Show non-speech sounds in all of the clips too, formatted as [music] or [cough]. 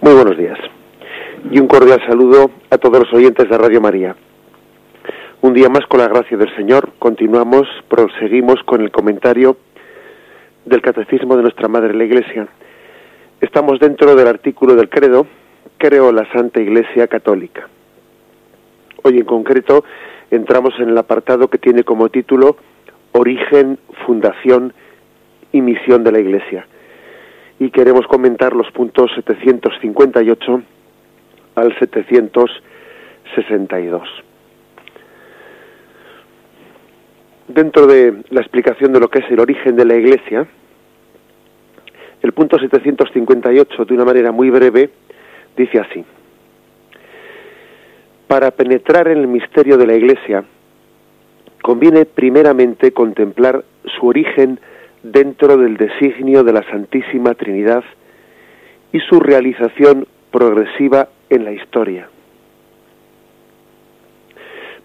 Muy buenos días. Y un cordial saludo a todos los oyentes de Radio María. Un día más, con la gracia del Señor, continuamos, proseguimos con el comentario del Catecismo de nuestra Madre la Iglesia. Estamos dentro del artículo del credo, creo la Santa Iglesia Católica. Hoy en concreto entramos en el apartado que tiene como título Origen, Fundación y Misión de la Iglesia y queremos comentar los puntos 758 al 762. Dentro de la explicación de lo que es el origen de la Iglesia, el punto 758, de una manera muy breve, dice así. Para penetrar en el misterio de la Iglesia, conviene primeramente contemplar su origen dentro del designio de la Santísima Trinidad y su realización progresiva en la historia.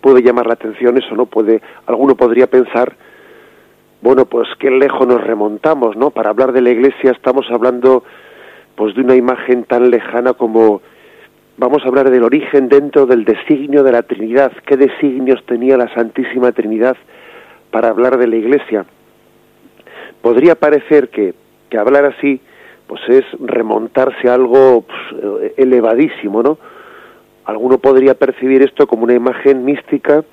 Puede llamar la atención eso, ¿no? Puede, alguno podría pensar, bueno, pues qué lejos nos remontamos, ¿no? Para hablar de la Iglesia estamos hablando, pues, de una imagen tan lejana como vamos a hablar del origen dentro del designio de la Trinidad. ¿Qué designios tenía la Santísima Trinidad para hablar de la Iglesia? Podría parecer que, que hablar así pues es remontarse a algo pues, elevadísimo, ¿no? Alguno podría percibir esto como una imagen mística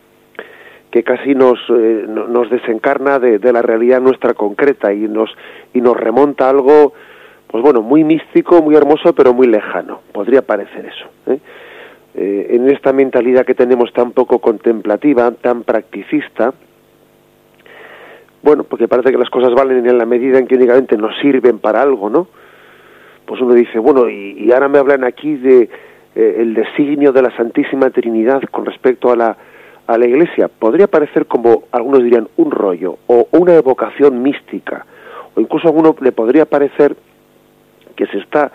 que casi nos, eh, nos desencarna de, la realidad nuestra concreta y nos, y nos remonta a algo, pues bueno, muy místico, muy hermoso, pero muy lejano. Podría parecer eso. ¿eh? Eh, en esta mentalidad que tenemos tan poco contemplativa, tan practicista, bueno, porque parece que las cosas valen en la medida en que únicamente nos sirven para algo, ¿no? Pues uno dice, bueno, y, ahora me hablan aquí de eh, el designio de la Santísima Trinidad con respecto a la, a la Iglesia. Podría parecer como, algunos dirían, un rollo o una evocación mística, o incluso a alguno le podría parecer que se está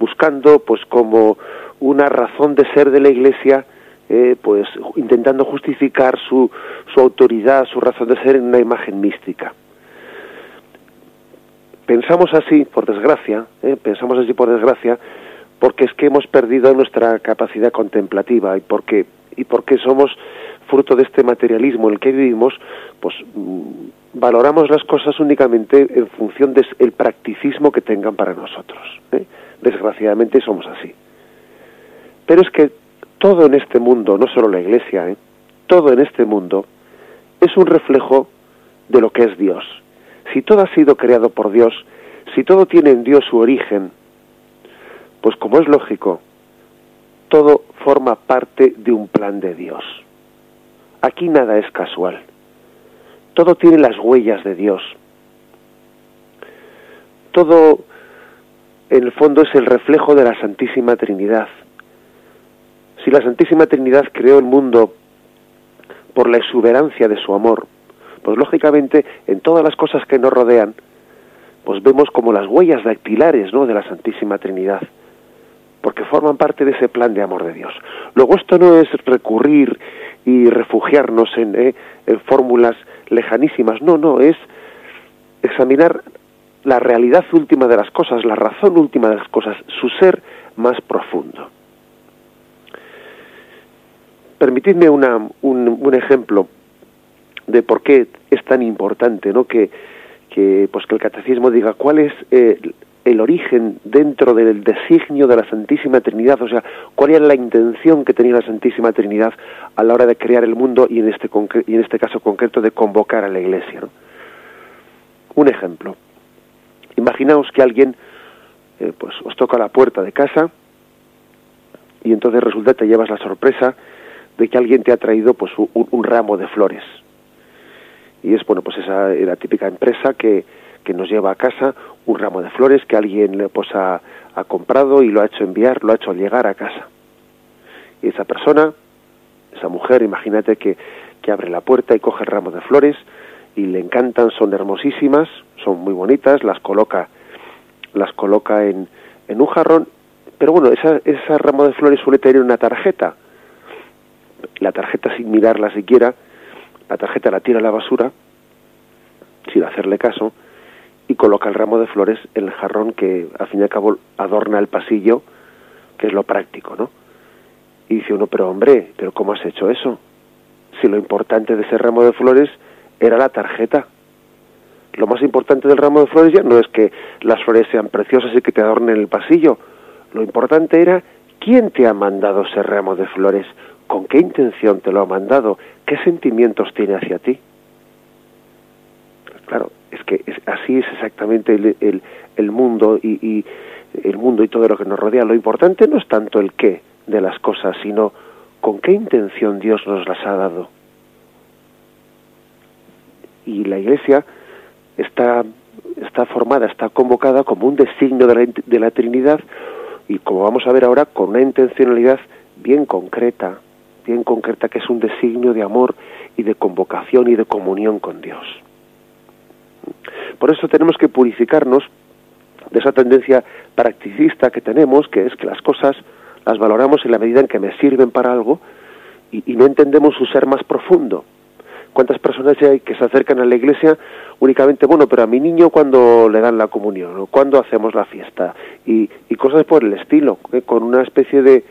buscando, pues, como una razón de ser de la Iglesia eh, pues intentando justificar su, su autoridad, su razón de ser en una imagen mística. Pensamos así, por desgracia, eh, pensamos así por desgracia, porque es que hemos perdido nuestra capacidad contemplativa y porque y porque somos fruto de este materialismo en el que vivimos, pues mm, valoramos las cosas únicamente en función del practicismo que tengan para nosotros. ¿eh? Desgraciadamente somos así. Pero es que todo en este mundo, no solo la Iglesia, ¿eh? todo en este mundo es un reflejo de lo que es Dios. Si todo ha sido creado por Dios, si todo tiene en Dios su origen, pues como es lógico, todo forma parte de un plan de Dios. Aquí nada es casual. Todo tiene las huellas de Dios. Todo, en el fondo, es el reflejo de la Santísima Trinidad. Si la Santísima Trinidad creó el mundo por la exuberancia de su amor, pues lógicamente en todas las cosas que nos rodean, pues vemos como las huellas dactilares ¿no? de la Santísima Trinidad, porque forman parte de ese plan de amor de Dios. Luego esto no es recurrir y refugiarnos en, ¿eh? en fórmulas lejanísimas, no, no, es examinar la realidad última de las cosas, la razón última de las cosas, su ser más profundo. Permitidme una, un, ejemplo de por qué es tan importante ¿no? que, que, pues que el catecismo diga cuál es eh, el origen dentro del designio de la Santísima Trinidad, o sea, cuál era la intención que tenía la Santísima Trinidad a la hora de crear el mundo y en este, y en este caso concreto de convocar a la Iglesia. Un ejemplo. Imaginaos que alguien eh, pues os toca la puerta de casa y entonces resulta que te llevas la sorpresa de que alguien te ha traído pues un, ramo de flores. Y es bueno pues esa la típica empresa que, que nos lleva a casa un ramo de flores que alguien pues ha, ha comprado y lo ha hecho enviar, lo ha hecho llegar a casa. Y esa persona, esa mujer, imagínate que, que abre la puerta y coge el ramo de flores y le encantan, son hermosísimas, son muy bonitas, las coloca, las coloca en, en un jarrón, pero bueno, esa, ese ramo de flores suele tener una tarjeta la tarjeta sin mirarla siquiera, la tarjeta la tira a la basura, sin hacerle caso, y coloca el ramo de flores en el jarrón que al fin y al cabo adorna el pasillo que es lo práctico, ¿no? Y dice uno, pero hombre, ¿pero cómo has hecho eso? Si lo importante de ese ramo de flores era la tarjeta. Lo más importante del ramo de flores ya no es que las flores sean preciosas y que te adornen el pasillo. Lo importante era quién te ha mandado ese ramo de flores, con qué intención te lo ha mandado, qué sentimientos tiene hacia ti. Claro, es que así es exactamente el, mundo y, el mundo y todo lo que nos rodea. Lo importante no es tanto el qué de las cosas, sino con qué intención Dios nos las ha dado. Y la Iglesia está, formada, está convocada como un designio de la Trinidad y como vamos a ver ahora, con una intencionalidad bien concreta, bien concreta que es un designio de amor y de convocación y de comunión con Dios. Por eso tenemos que purificarnos de esa tendencia practicista que tenemos, que es que las cosas las valoramos en la medida en que me sirven para algo y, no entendemos su ser más profundo cuántas personas hay que se acercan a la iglesia únicamente, bueno, pero a mi niño cuando le dan la comunión, o cuando hacemos la fiesta, y, cosas por el estilo, ¿eh? con una especie de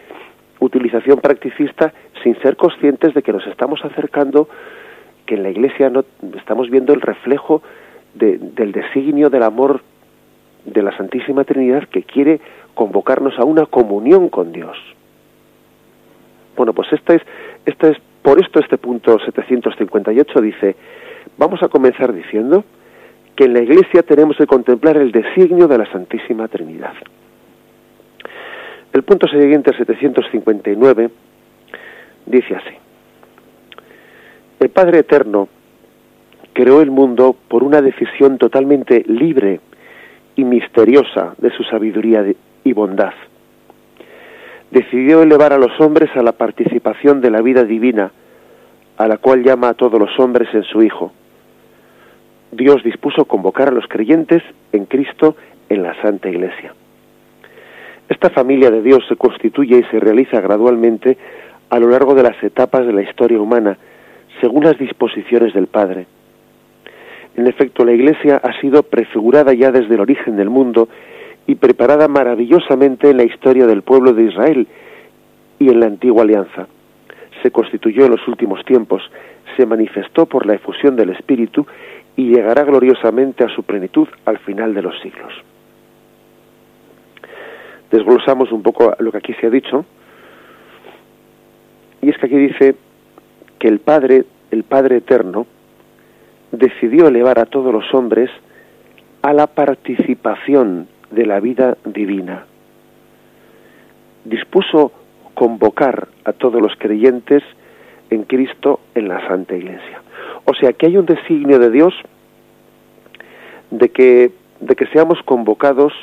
utilización practicista sin ser conscientes de que nos estamos acercando, que en la iglesia no estamos viendo el reflejo del designio del amor de la Santísima Trinidad que quiere convocarnos a una comunión con Dios. Bueno, pues esta es, esta es por esto este punto 758 dice, vamos a comenzar diciendo que en la Iglesia tenemos que contemplar el designio de la Santísima Trinidad. El punto siguiente, 759, dice así. El Padre Eterno creó el mundo por una decisión totalmente libre y misteriosa de su sabiduría y bondad decidió elevar a los hombres a la participación de la vida divina, a la cual llama a todos los hombres en su Hijo. Dios dispuso convocar a los creyentes en Cristo en la Santa Iglesia. Esta familia de Dios se constituye y se realiza gradualmente a lo largo de las etapas de la historia humana, según las disposiciones del Padre. En efecto, la Iglesia ha sido prefigurada ya desde el origen del mundo y preparada maravillosamente en la historia del pueblo de Israel y en la antigua alianza. Se constituyó en los últimos tiempos, se manifestó por la efusión del Espíritu y llegará gloriosamente a su plenitud al final de los siglos. Desglosamos un poco lo que aquí se ha dicho, y es que aquí dice que el Padre, el Padre Eterno, decidió elevar a todos los hombres a la participación de la vida divina. Dispuso convocar a todos los creyentes en Cristo en la Santa Iglesia. O sea que hay un designio de Dios de que, de que seamos convocados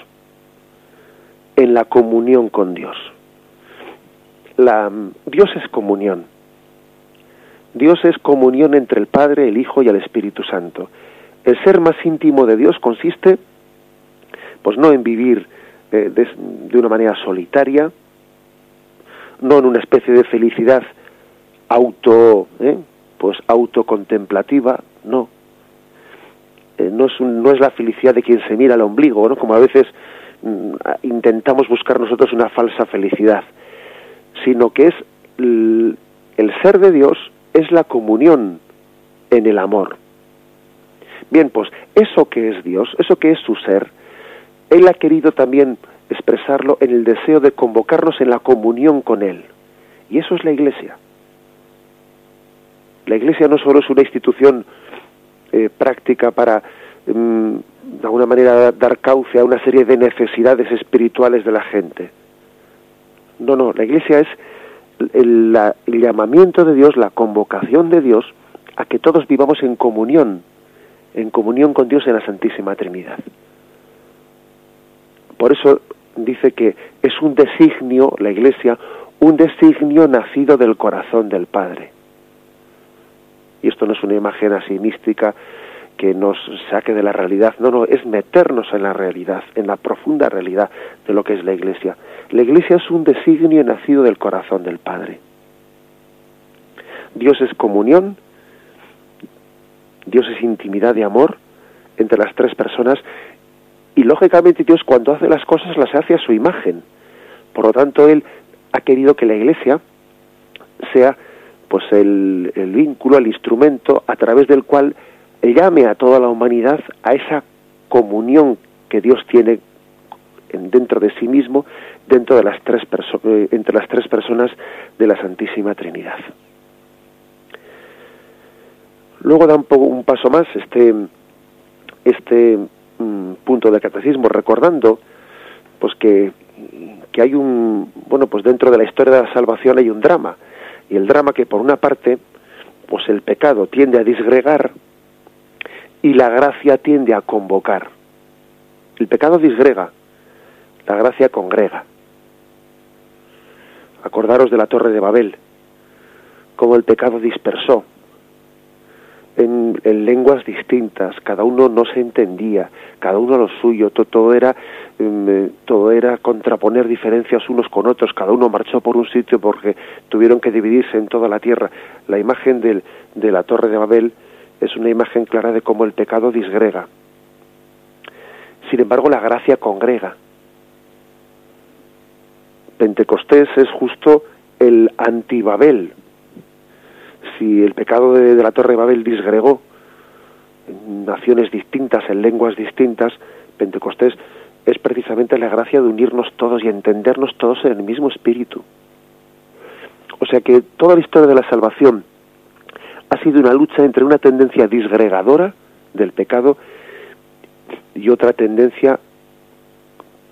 en la comunión con Dios. La, Dios es comunión. Dios es comunión entre el Padre, el Hijo y el Espíritu Santo. El ser más íntimo de Dios consiste pues no en vivir eh, de, una manera solitaria, no en una especie de felicidad auto, eh, pues autocontemplativa, no. Eh, no, es no es la felicidad de quien se mira al ombligo, ¿no? Como a veces intentamos buscar nosotros una falsa felicidad, sino que es el ser de Dios es la comunión en el amor. Bien, pues eso que es Dios, eso que es su ser, él ha querido también expresarlo en el deseo de convocarnos en la comunión con Él. Y eso es la Iglesia. La Iglesia no solo es una institución eh, práctica para, mm, de alguna manera, dar cauce a una serie de necesidades espirituales de la gente. No, no, la Iglesia es el, el llamamiento de Dios, la convocación de Dios a que todos vivamos en comunión, en comunión con Dios en la Santísima Trinidad. Por eso dice que es un designio, la Iglesia, un designio nacido del corazón del Padre. Y esto no es una imagen así mística que nos saque de la realidad, no, no, es meternos en la realidad, en la profunda realidad de lo que es la Iglesia. La Iglesia es un designio nacido del corazón del Padre. Dios es comunión, Dios es intimidad de amor entre las tres personas y lógicamente Dios cuando hace las cosas las hace a su imagen. Por lo tanto, él ha querido que la Iglesia sea pues el, el vínculo, el instrumento a través del cual llame a toda la humanidad a esa comunión que Dios tiene dentro de sí mismo, dentro de las tres eh, entre las tres personas de la Santísima Trinidad. Luego da un, poco, un paso más este, este mm, punto del catecismo, recordando pues que, que hay un, bueno, pues dentro de la historia de la salvación hay un drama, y el drama que por una parte, pues el pecado tiende a disgregar y la gracia tiende a convocar. El pecado disgrega, la gracia congrega. Acordaros de la torre de Babel, cómo el pecado dispersó en, lenguas distintas, cada uno no se entendía, cada uno lo suyo, todo, era em, eh, todo era contraponer diferencias unos con otros, cada uno marchó por un sitio porque tuvieron que dividirse en toda la tierra. La imagen del, de la torre de Babel es una imagen clara de cómo el pecado disgrega. Sin embargo, la gracia congrega. Pentecostés es justo el antibabel. Si el pecado de, la Torre de Babel disgregó en naciones distintas, en lenguas distintas, Pentecostés es precisamente la gracia de unirnos todos y entendernos todos en el mismo espíritu. O sea que toda la historia de la salvación ha sido una lucha entre una tendencia disgregadora del pecado y otra tendencia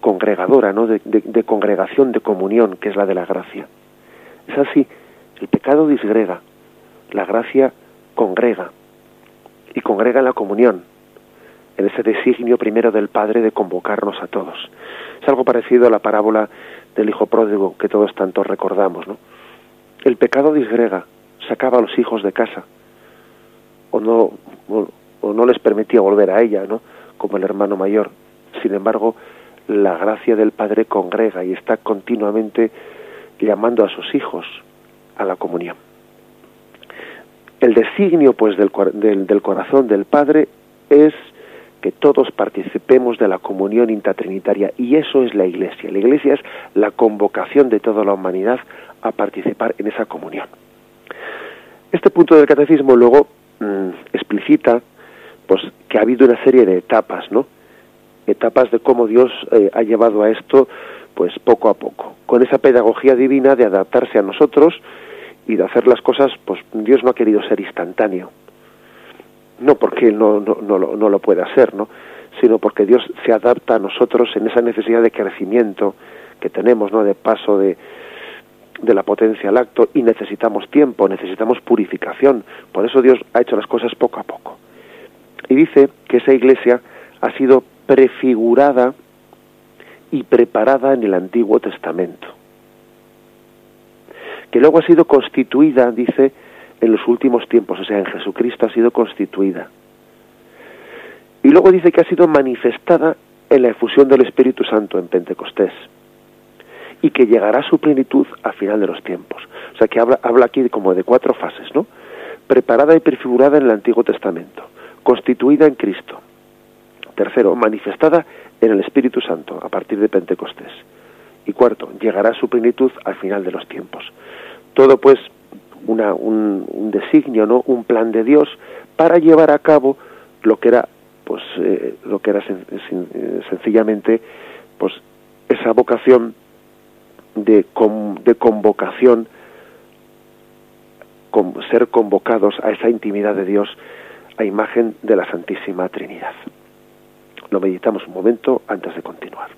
congregadora, ¿no? De, congregación, de comunión, que es la de la gracia. Es así, el pecado disgrega, la gracia congrega, y congrega en la comunión, en ese designio primero del Padre de convocarnos a todos. Es algo parecido a la parábola del Hijo Pródigo que todos tanto recordamos, ¿no? El pecado disgrega, sacaba a los hijos de casa, o no, o no les permitía volver a ella, ¿no? Como el hermano mayor. Sin embargo, la gracia del Padre congrega y está continuamente llamando a sus hijos a la comunión. El designio, pues, del, del, corazón del Padre es que todos participemos de la comunión intratrinitaria y eso es la Iglesia. La Iglesia es la convocación de toda la humanidad a participar en esa comunión. Este punto del catecismo luego mm, explicita pues que ha habido una serie de etapas, ¿no? etapas de cómo Dios eh, ha llevado a esto pues poco a poco, con esa pedagogía divina de adaptarse a nosotros y de hacer las cosas, pues Dios no ha querido ser instantáneo, no porque no, no, no, lo, no lo pueda hacer, ¿no? sino porque Dios se adapta a nosotros en esa necesidad de crecimiento que tenemos, ¿no? de paso de, de la potencia al acto y necesitamos tiempo, necesitamos purificación, por eso Dios ha hecho las cosas poco a poco. Y dice que esa iglesia ha sido prefigurada y preparada en el Antiguo Testamento, que luego ha sido constituida, dice, en los últimos tiempos, o sea, en Jesucristo ha sido constituida. Y luego dice que ha sido manifestada en la efusión del Espíritu Santo en Pentecostés y que llegará a su plenitud al final de los tiempos. O sea que habla, habla aquí como de cuatro fases, ¿no? Preparada y prefigurada en el Antiguo Testamento, constituida en Cristo, Tercero, manifestada en el Espíritu Santo a partir de Pentecostés. Y cuarto, llegará a su plenitud al final de los tiempos. Todo pues una, un, designio, ¿no? un plan de Dios para llevar a cabo lo que era pues eh, lo que era eh, sencillamente pues esa vocación de, con, de convocación, con, ser convocados a esa intimidad de Dios a imagen de la Santísima Trinidad. Lo meditamos un momento antes de continuar.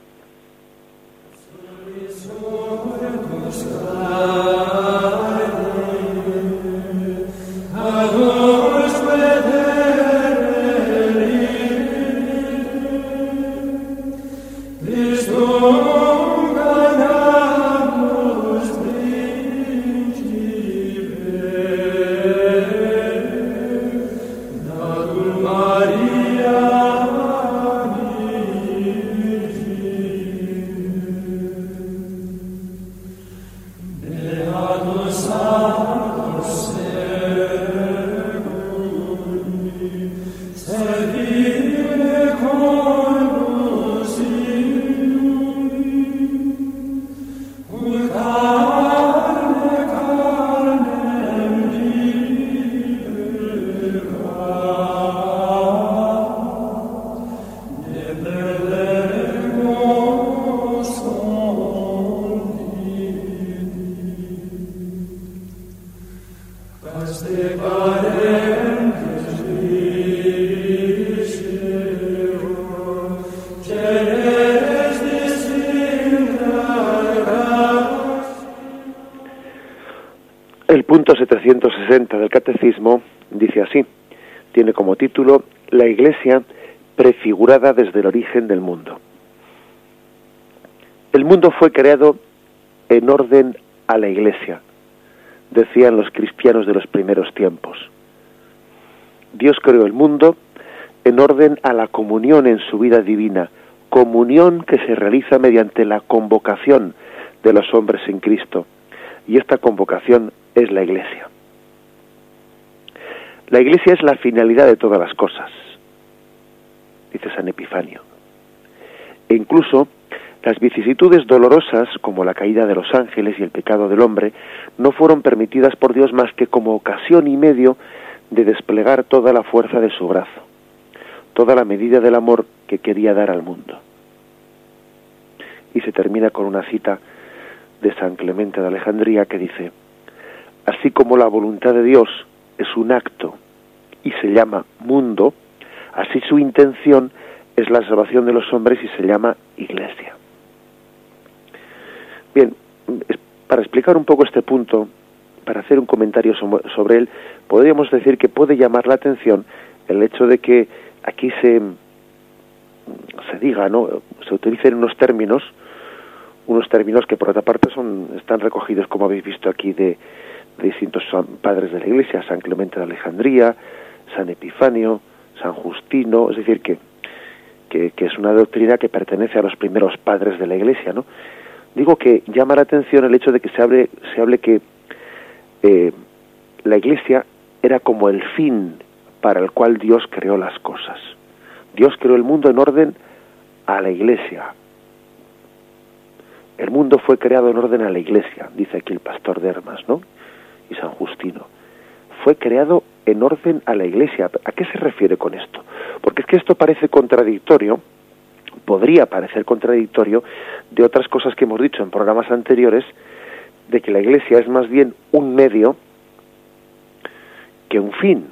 El punto 760 del Catecismo dice así, tiene como título La Iglesia prefigurada desde el origen del mundo. El mundo fue creado en orden a la Iglesia, decían los cristianos de los primeros tiempos. Dios creó el mundo en orden a la comunión en su vida divina, comunión que se realiza mediante la convocación de los hombres en Cristo. Y esta convocación es la Iglesia. La Iglesia es la finalidad de todas las cosas, dice San Epifanio. E incluso las vicisitudes dolorosas, como la caída de los ángeles y el pecado del hombre, no fueron permitidas por Dios más que como ocasión y medio de desplegar toda la fuerza de su brazo, toda la medida del amor que quería dar al mundo. Y se termina con una cita de San Clemente de Alejandría que dice, así como la voluntad de Dios es un acto y se llama mundo, así su intención es la salvación de los hombres y se llama iglesia. Bien, para explicar un poco este punto, para hacer un comentario sobre él, podríamos decir que puede llamar la atención el hecho de que aquí se, se diga, ¿no? se utilicen unos términos, unos términos que por otra parte son, están recogidos, como habéis visto aquí, de, distintos padres de la Iglesia, San Clemente de Alejandría, San Epifanio, San Justino, es decir, que, que, es una doctrina que pertenece a los primeros padres de la Iglesia, ¿no? Digo que llama la atención el hecho de que se hable, se hable que eh, la Iglesia era como el fin para el cual Dios creó las cosas. Dios creó el mundo en orden a la Iglesia. El mundo fue creado en orden a la Iglesia, dice aquí el pastor de Hermas, ¿no? San Justino. Fue creado en orden a la Iglesia. ¿A qué se refiere con esto? Porque es que esto parece contradictorio, podría parecer contradictorio de otras cosas que hemos dicho en programas anteriores, de que la Iglesia es más bien un medio que un fin.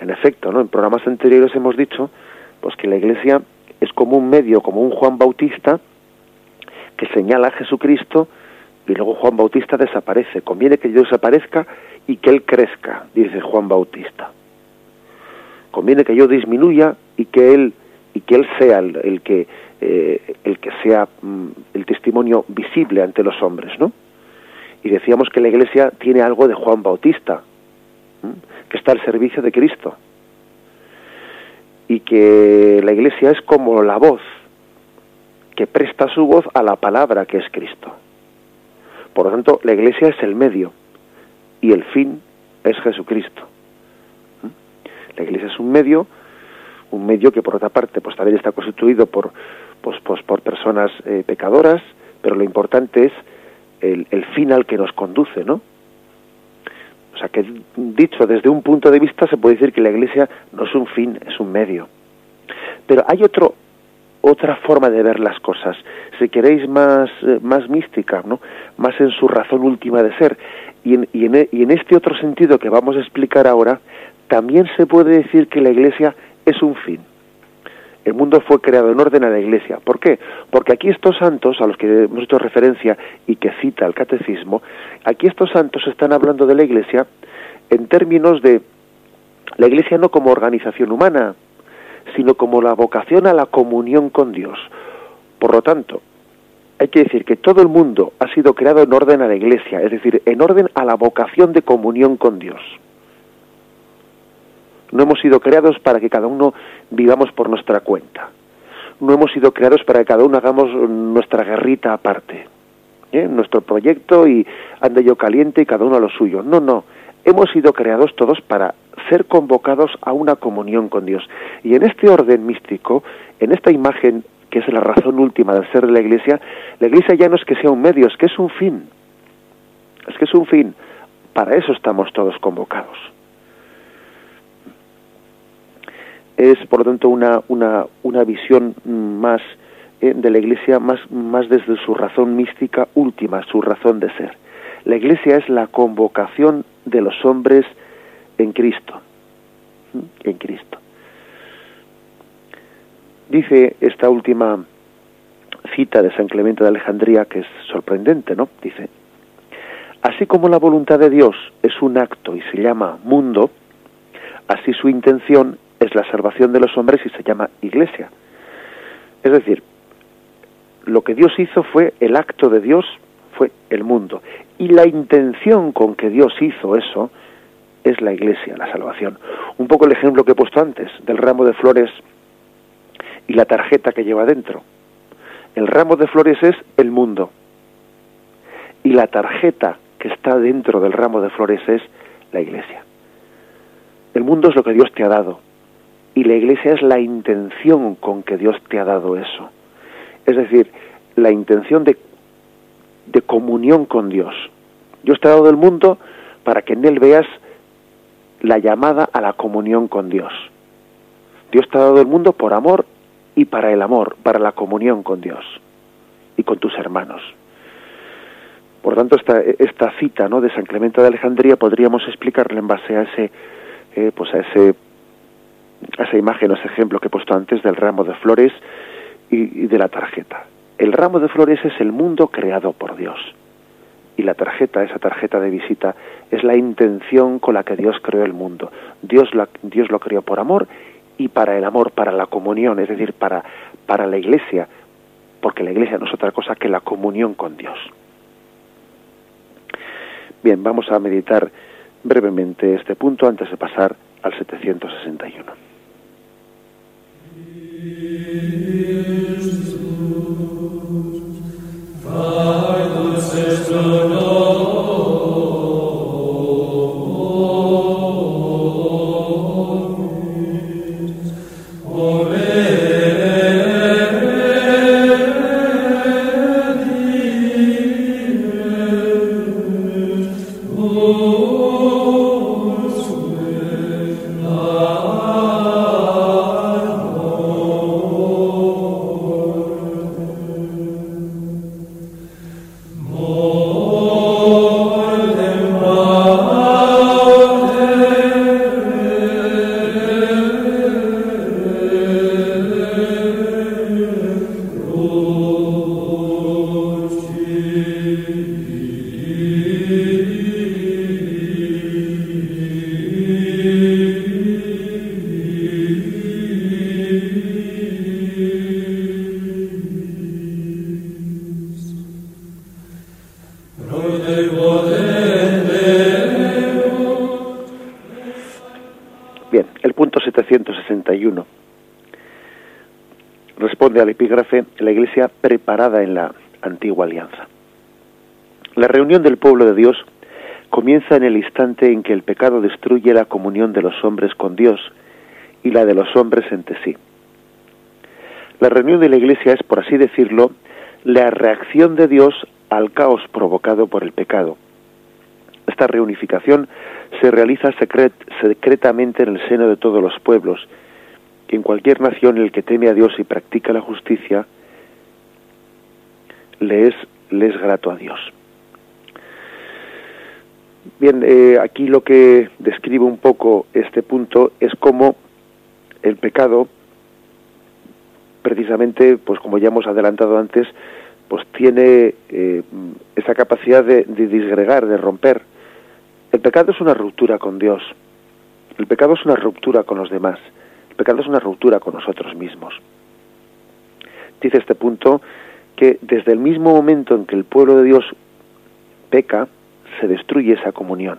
En efecto, ¿no? En programas anteriores hemos dicho pues que la Iglesia es como un medio, como un Juan Bautista que señala a Jesucristo y luego Juan Bautista desaparece. Conviene que Dios desaparezca y que Él crezca, dice Juan Bautista. Conviene que yo disminuya y que Él y que Él sea el, que eh, el que sea mm, el testimonio visible ante los hombres, ¿no? Y decíamos que la Iglesia tiene algo de Juan Bautista, que está al servicio de Cristo y que la Iglesia es como la voz que presta su voz a la palabra que es Cristo. Por lo tanto, la Iglesia es el medio y el fin es Jesucristo. La Iglesia es un medio, un medio que por otra parte pues también está constituido por pues, pues por personas eh, pecadoras, pero lo importante es el, el fin al que nos conduce, ¿no? O sea que dicho desde un punto de vista se puede decir que la Iglesia no es un fin, es un medio. Pero hay otro otra forma de ver las cosas, si queréis más, eh, más mística, ¿no? más en su razón última de ser. Y en, y, en, y en este otro sentido que vamos a explicar ahora, también se puede decir que la Iglesia es un fin. El mundo fue creado en orden a la Iglesia. ¿Por qué? Porque aquí estos santos, a los que hemos hecho referencia y que cita el Catecismo, aquí estos santos están hablando de la Iglesia en términos de la Iglesia no como organización humana, sino como la vocación a la comunión con Dios. Por lo tanto, hay que decir que todo el mundo ha sido creado en orden a la Iglesia, es decir, en orden a la vocación de comunión con Dios. No hemos sido creados para que cada uno vivamos por nuestra cuenta. No hemos sido creados para que cada uno hagamos nuestra guerrita aparte. ¿eh? Nuestro proyecto y ande yo caliente y cada uno a lo suyo. No, no. Hemos sido creados todos para ser convocados a una comunión con Dios. Y en este orden místico, en esta imagen que es la razón última del ser de la Iglesia, la Iglesia ya no es que sea un medio, es que es un fin. que es un fin. Para eso estamos todos convocados. Es, por lo tanto, una, una, una visión más eh, de la Iglesia, más, más desde su razón mística última, su razón de ser. La Iglesia es la convocación de los hombres en Cristo. En Cristo. Dice esta última cita de San Clemente de Alejandría que es sorprendente, ¿no? Dice, así como la voluntad de Dios es un acto y se llama mundo, así su intención es la salvación de los hombres y se llama iglesia. Es decir, lo que Dios hizo fue el acto de Dios, fue el mundo. Y la intención con que Dios hizo eso es la iglesia, la salvación. Un poco el ejemplo que he puesto antes del ramo de flores y la tarjeta que lleva dentro. El ramo de flores es el mundo. Y la tarjeta que está dentro del ramo de flores es la iglesia. El mundo es lo que Dios te ha dado. Y la iglesia es la intención con que Dios te ha dado eso. Es decir, la intención de, de comunión con Dios. Dios te ha dado el mundo para que en él veas la llamada a la comunión con Dios. Dios te ha dado el mundo por amor y para el amor, para la comunión con Dios y con tus hermanos. Por tanto, esta, cita ¿no? de San Clemente de Alejandría podríamos explicarla en base a ese, eh, pues a ese, a esa imagen, o ese ejemplo que he puesto antes del ramo de flores y, de la tarjeta. El ramo de flores es el mundo creado por Dios y la tarjeta, esa tarjeta de visita, es la intención con la que Dios creó el mundo. Dios, la, Dios lo creó por amor y para el amor, para la comunión, es decir, para, para la iglesia, porque la iglesia no es otra cosa que la comunión con Dios. Bien, vamos a meditar brevemente este punto antes de pasar al 761. En la antigua alianza. La reunión del pueblo de Dios comienza en el instante en que el pecado destruye la comunión de los hombres con Dios y la de los hombres entre sí. La reunión de la iglesia es, por así decirlo, la reacción de Dios al caos provocado por el pecado. Esta reunificación se realiza secretamente en el seno de todos los pueblos, y en cualquier nación el que teme a Dios y practica la justicia, le es, grato a Dios. Bien, eh, aquí lo que describe un poco este punto es cómo el pecado, precisamente, pues como ya hemos adelantado antes, pues tiene eh, esa capacidad de disgregar, de romper. El pecado es una ruptura con Dios. El pecado es una ruptura con los demás. El pecado es una ruptura con nosotros mismos. Dice este punto que desde el mismo momento en que el pueblo de Dios peca, se destruye esa comunión.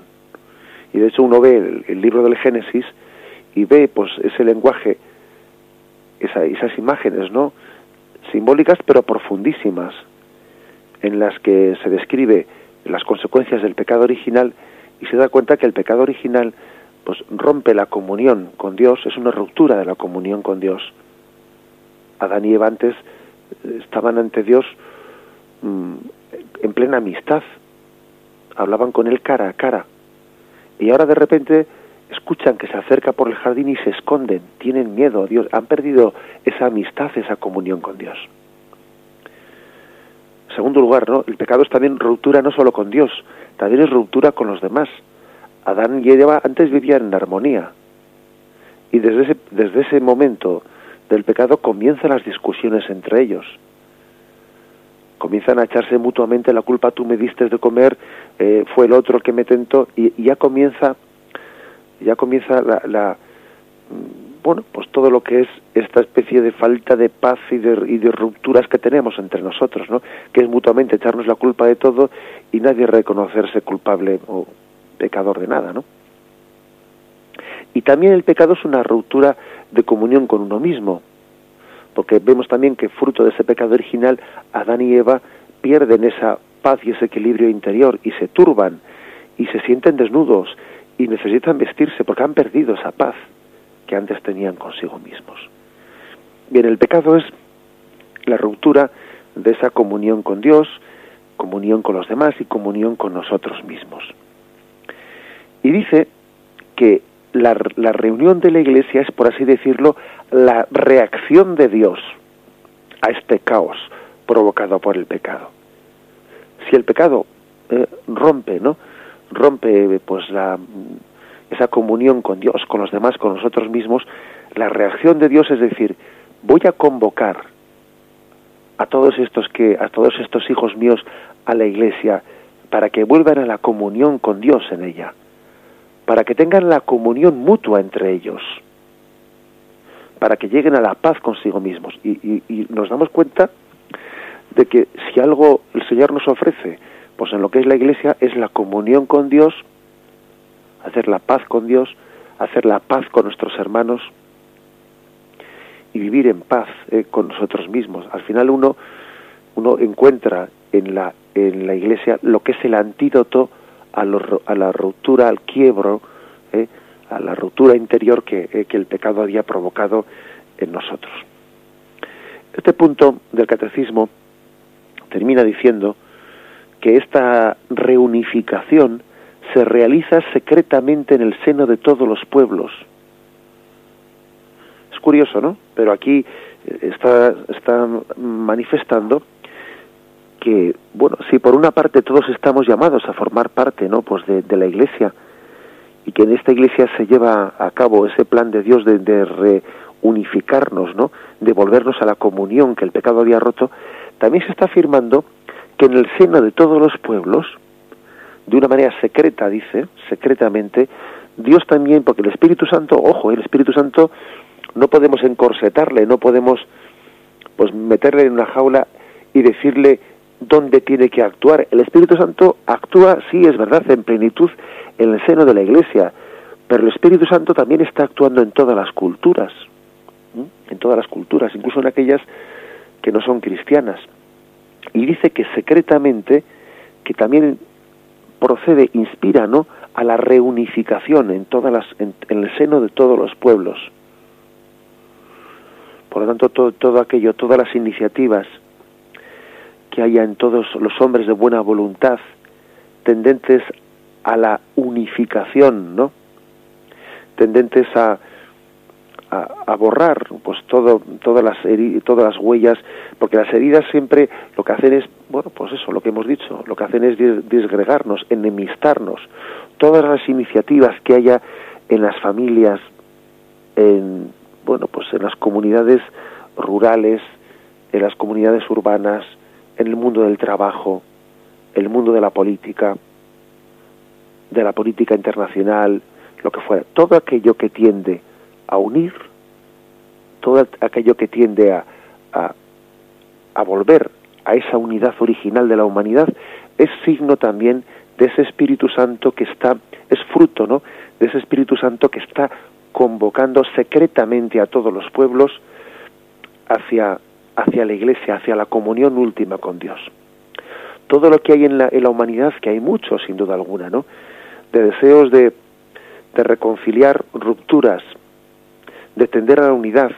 Y de hecho uno ve el, libro del Génesis y ve pues ese lenguaje, esas imágenes, ¿no? simbólicas pero profundísimas, en las que se describe las consecuencias del pecado original y se da cuenta que el pecado original pues rompe la comunión con Dios, es una ruptura de la comunión con Dios. Adán y Eva antes estaban ante Dios mm, en plena amistad, hablaban con él cara a cara. Y ahora de repente escuchan que se acerca por el jardín y se esconden, tienen miedo a Dios, han perdido esa amistad, esa comunión con Dios. En segundo lugar, ¿no? el pecado es también ruptura no solo con Dios, también es ruptura con los demás. Adán y Eva antes vivían en armonía. Y desde ese, desde ese momento del pecado comienzan las discusiones entre ellos. Comienzan a echarse mutuamente la culpa, tú me diste de comer, eh, fue el otro el que me tentó, y, ya comienza, ya comienza la, la, mm, bueno, pues todo lo que es esta especie de falta de paz y de, y de rupturas que tenemos entre nosotros, ¿no? Que es mutuamente echarnos la culpa de todo y nadie reconocerse culpable o pecador de nada, ¿no? Y también el pecado es una ruptura de comunión con uno mismo, porque vemos también que fruto de ese pecado original, Adán y Eva pierden esa paz y ese equilibrio interior y se turban y se sienten desnudos y necesitan vestirse porque han perdido esa paz que antes tenían consigo mismos. Bien, el pecado es la ruptura de esa comunión con Dios, comunión con los demás y comunión con nosotros mismos. Y dice que la, reunión de la iglesia es, por así decirlo, la reacción de Dios a este caos provocado por el pecado. Si el pecado eh, rompe, ¿no? Rompe pues la, esa comunión con Dios, con los demás, con nosotros mismos, la reacción de Dios es decir, voy a convocar a todos estos que a todos estos hijos míos a la iglesia para que vuelvan a la comunión con Dios en ella para que tengan la comunión mutua entre ellos, para que lleguen a la paz consigo mismos. Y, nos damos cuenta de que si algo el Señor nos ofrece, pues en lo que es la Iglesia, es la comunión con Dios, hacer la paz con Dios, hacer la paz con nuestros hermanos y vivir en paz eh, con nosotros mismos. Al final uno, uno encuentra en la, en la Iglesia lo que es el antídoto a, a la ruptura, al quiebro, ¿eh? a la ruptura interior que, eh, que el pecado había provocado en nosotros. Este punto del catecismo termina diciendo que esta reunificación se realiza secretamente en el seno de todos los pueblos. Es curioso, ¿no? Pero aquí eh, está, está manifestando que, bueno, si por una parte todos estamos llamados a formar parte, ¿no? Pues de, la Iglesia y que en esta Iglesia se lleva a cabo ese plan de Dios de, de reunificarnos, ¿no? De volvernos a la comunión que el pecado había roto, también se está afirmando que en el seno de todos los pueblos, de una manera secreta, dice, secretamente, Dios también, porque el Espíritu Santo, ojo, el Espíritu Santo no podemos encorsetarle, no podemos pues meterle en una jaula y decirle dónde tiene que actuar. El Espíritu Santo actúa, sí, es verdad, en plenitud en el seno de la Iglesia, pero el Espíritu Santo también está actuando en todas las culturas, en todas las culturas, incluso en aquellas que no son cristianas. Y dice que secretamente, que también procede, inspira, ¿no?, a la reunificación en todas las, en, el seno de todos los pueblos. Por lo tanto, todo, todo aquello, todas las iniciativas que haya en todos los hombres de buena voluntad, tendentes a la unificación, ¿no? Tendentes a, a, borrar pues todo, todas las todas las huellas, porque las heridas siempre lo que hacen es, bueno, pues eso, lo que hemos dicho, lo que hacen es disgregarnos, enemistarnos. Todas las iniciativas que haya en las familias, en, bueno, pues en las comunidades rurales, en las comunidades urbanas, en el mundo del trabajo, el mundo de la política, de la política internacional, lo que fuera, todo aquello que tiende a unir, todo aquello que tiende a, a, volver a esa unidad original de la humanidad, es signo también de ese Espíritu Santo que está, es fruto, ¿no? De ese Espíritu Santo que está convocando secretamente a todos los pueblos hacia hacia la iglesia, hacia la comunión última con Dios. Todo lo que hay en la, en la humanidad, que hay mucho sin duda alguna, ¿no? De deseos de, de reconciliar rupturas, de tender a la unidad,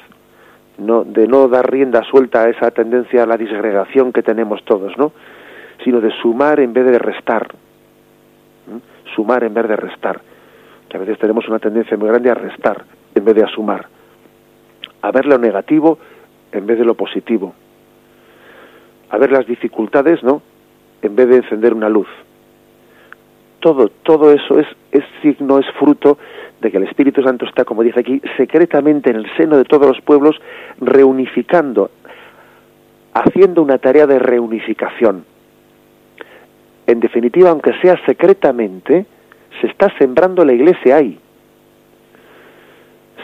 no, de no dar rienda suelta a esa tendencia a la disgregación que tenemos todos, ¿no? Sino de sumar en vez de restar, sumar en vez de restar, que a veces tenemos una tendencia muy grande a restar en vez de a sumar, a ver lo negativo en vez de lo positivo, a ver las dificultades, ¿no? En vez de encender una luz. Todo, todo eso es, es signo, es fruto de que el Espíritu Santo está, como dice aquí, secretamente en el seno de todos los pueblos, reunificando, haciendo una tarea de reunificación. En definitiva, aunque sea secretamente, se está sembrando la iglesia ahí.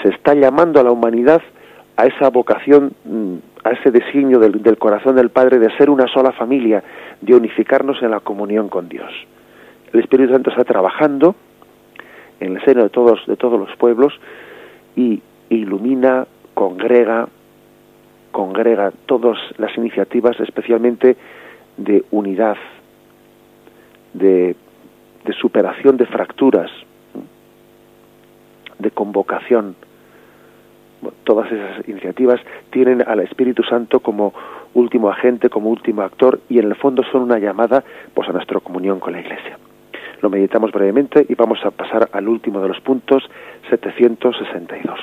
Se está llamando a la humanidad a esa vocación, mm, a ese designio del, corazón del Padre de ser una sola familia, de unificarnos en la comunión con Dios. El Espíritu Santo está trabajando en el seno de todos, de todos los pueblos y ilumina, congrega, congrega todas las iniciativas, especialmente de unidad, de, de superación de fracturas, de convocación. Todas esas iniciativas tienen al Espíritu Santo como último agente, como último actor y en el fondo son una llamada pues a nuestra comunión con la Iglesia. Lo meditamos brevemente y vamos a pasar al último de los puntos, 762.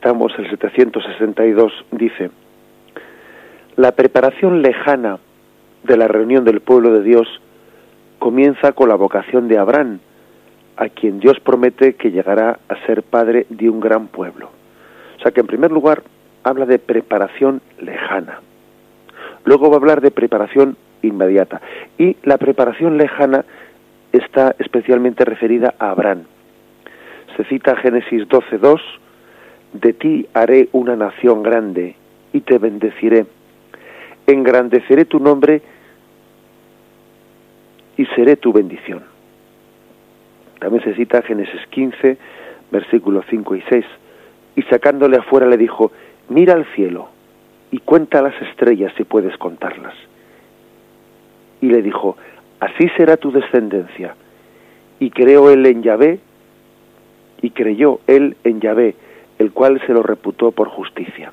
Comentamos, el 762, dice, la preparación lejana de la reunión del pueblo de Dios comienza con la vocación de Abraham, a quien Dios promete que llegará a ser padre de un gran pueblo. O sea que en primer lugar habla de preparación lejana. Luego va a hablar de preparación inmediata. Y la preparación lejana está especialmente referida a Abraham. Se cita Génesis 12.2, de ti haré una nación grande y te bendeciré. Engrandeceré tu nombre y seré tu bendición. También se cita Génesis 15, versículos 5 y 6. Y sacándole afuera le dijo, mira al cielo y cuenta las estrellas si puedes contarlas. Y le dijo, así será tu descendencia. Y creó él en Yahvé, y creyó él en Yahvé, el cual se lo reputó por justicia.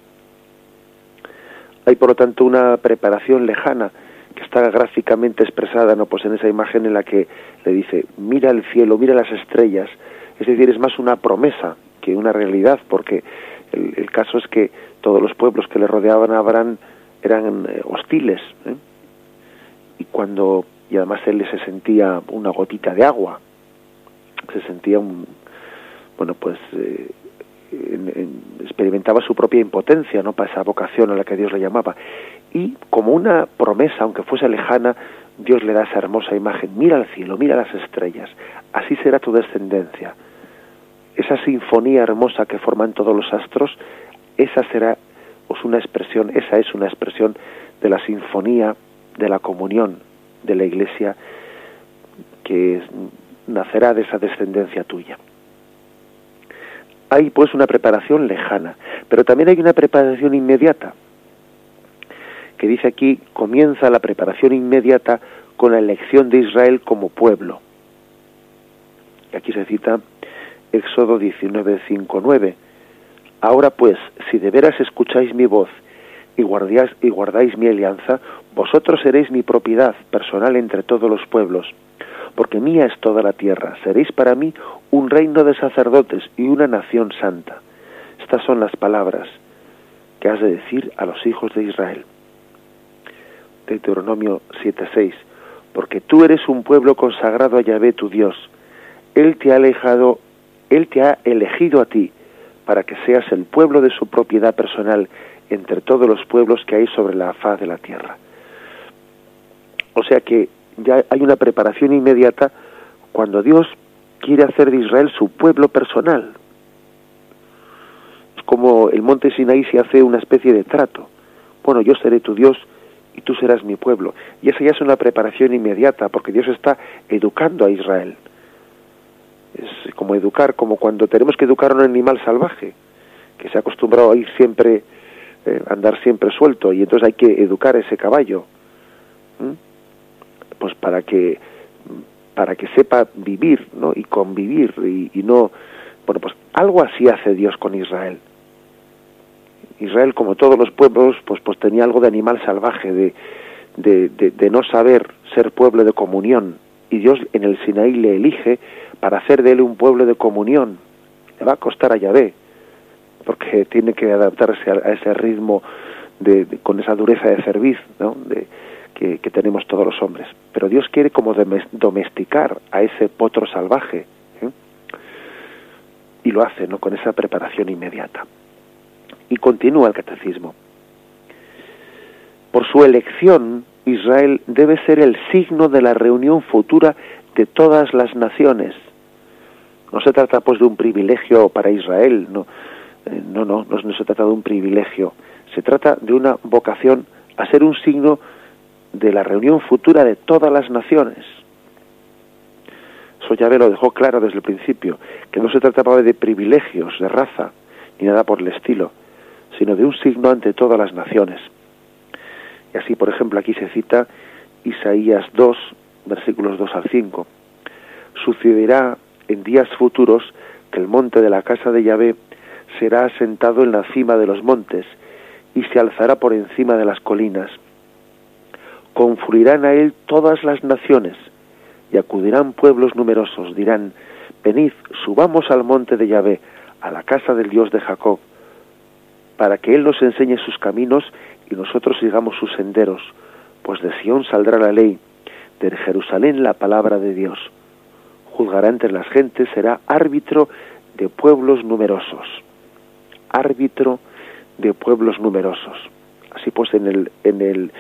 Hay por lo tanto una preparación lejana que está gráficamente expresada no pues en esa imagen en la que le dice mira el cielo mira las estrellas es decir es más una promesa que una realidad porque el, caso es que todos los pueblos que le rodeaban a Abraham eran eh, hostiles ¿eh? y cuando y además él se sentía una gotita de agua se sentía un bueno pues eh, experimentaba su propia impotencia no para esa vocación a la que Dios le llamaba. Y como una promesa aunque fuese lejana Dios le da esa hermosa imagen. Mira al cielo mira las estrellas. Así será tu descendencia. Esa sinfonía hermosa que forman todos los astros esa será pues una expresión esa es una expresión de la sinfonía de la comunión de la iglesia que nacerá de esa descendencia tuya hay pues una preparación lejana, pero también hay una preparación inmediata, que dice aquí, comienza la preparación inmediata con la elección de Israel como pueblo. Aquí se cita Éxodo 19, 5, 9. Ahora pues, si de veras escucháis mi voz y guardáis, y guardáis mi alianza, vosotros seréis mi propiedad personal entre todos los pueblos, porque mía es toda la tierra, seréis para mí un reino de sacerdotes y una nación santa. Estas son las palabras que has de decir a los hijos de Israel. Deuteronomio 7:6 Porque tú eres un pueblo consagrado a Yahvé tu Dios. Él te ha alejado, él te ha elegido a ti para que seas el pueblo de su propiedad personal entre todos los pueblos que hay sobre la faz de la tierra. O sea que ya hay una preparación inmediata cuando Dios quiere hacer de Israel su pueblo personal. Es como el monte Sinaí se hace una especie de trato. Bueno, yo seré tu Dios y tú serás mi pueblo. Y esa ya es una preparación inmediata, porque Dios está educando a Israel. Es como educar, como cuando tenemos que educar a un animal salvaje, que se ha acostumbrado a ir siempre, eh, andar siempre suelto, y entonces hay que educar a ese caballo, pues para que para que sepa vivir, ¿no? Y convivir y, y no, bueno, pues algo así hace Dios con Israel. Israel, como todos los pueblos, pues, pues tenía algo de animal salvaje, de, de, de, no saber ser pueblo de comunión. Y Dios en el Sinaí le elige para hacer de él un pueblo de comunión. Le va a costar a Yahvé, porque tiene que adaptarse a, ese ritmo de, con esa dureza de cerviz ¿no? Que, tenemos todos los hombres. Pero Dios quiere como domesticar a ese potro salvaje. ¿eh? Y lo hace ¿no? con esa preparación inmediata. Y continúa el catecismo. Por su elección, Israel debe ser el signo de la reunión futura de todas las naciones. No se trata pues de un privilegio para Israel, no, eh, no, no, no, no se trata de un privilegio, se trata de una vocación a ser un signo de la reunión futura de todas las naciones. Eso ya lo dejó claro desde el principio, que no se trataba de privilegios de raza, ni nada por el estilo, sino de un signo ante todas las naciones. Y así, por ejemplo, aquí se cita Isaías 2, versículos 2 al 5. Sucederá en días futuros que el monte de la casa de Yahvé será asentado en la cima de los montes y se alzará por encima de las colinas. Confluirán a él todas las naciones y acudirán pueblos numerosos. Dirán, venid, subamos al monte de Yahvé, a la casa del Dios de Jacob para que Él nos enseñe sus caminos y nosotros sigamos sus senderos, pues de Sión saldrá la ley, de Jerusalén la palabra de Dios. Juzgará entre las gentes, será árbitro de pueblos numerosos. Árbitro de pueblos numerosos. Así pues, en el, en el,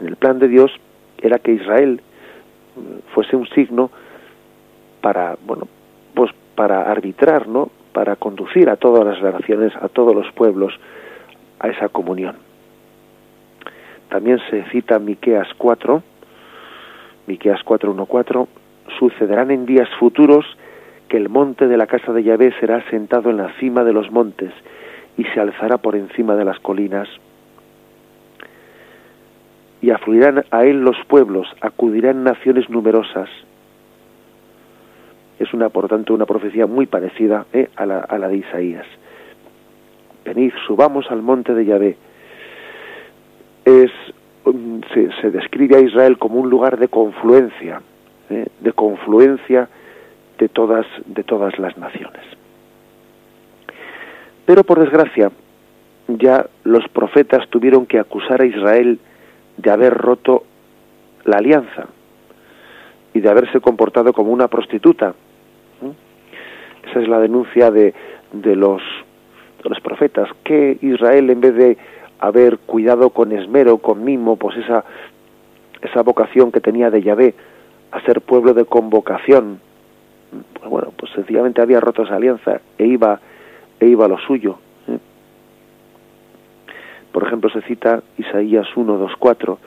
en el plan de Dios era que Israel mm, fuese un signo para, bueno, pues para arbitrar, ¿no? Para conducir a todas las naciones, a todos los pueblos, a esa comunión. También se cita Miqueas 4, Miqueas 4:14, sucederán en días futuros que el monte de la casa de Yahvé será sentado en la cima de los montes y se alzará por encima de las colinas. Y afluirán a él los pueblos, acudirán naciones numerosas. Es una, por tanto, una profecía muy parecida eh, a, la, a la de Isaías venid, subamos al monte de Yahvé. Es, mm, se, describe a Israel como un lugar de confluencia, ¿eh? de confluencia de todas, de todas las naciones. Pero por desgracia, ya los profetas tuvieron que acusar a Israel de haber roto la alianza y de haberse comportado como una prostituta. Esa es la denuncia de, de los los profetas, que Israel en vez de haber cuidado con esmero, con mimo, pues esa, esa vocación que tenía de Yahvé a ser pueblo de convocación, pues bueno, pues sencillamente había roto esa alianza e iba, e iba a lo suyo. Por ejemplo, se cita Isaías 1, 2, 4,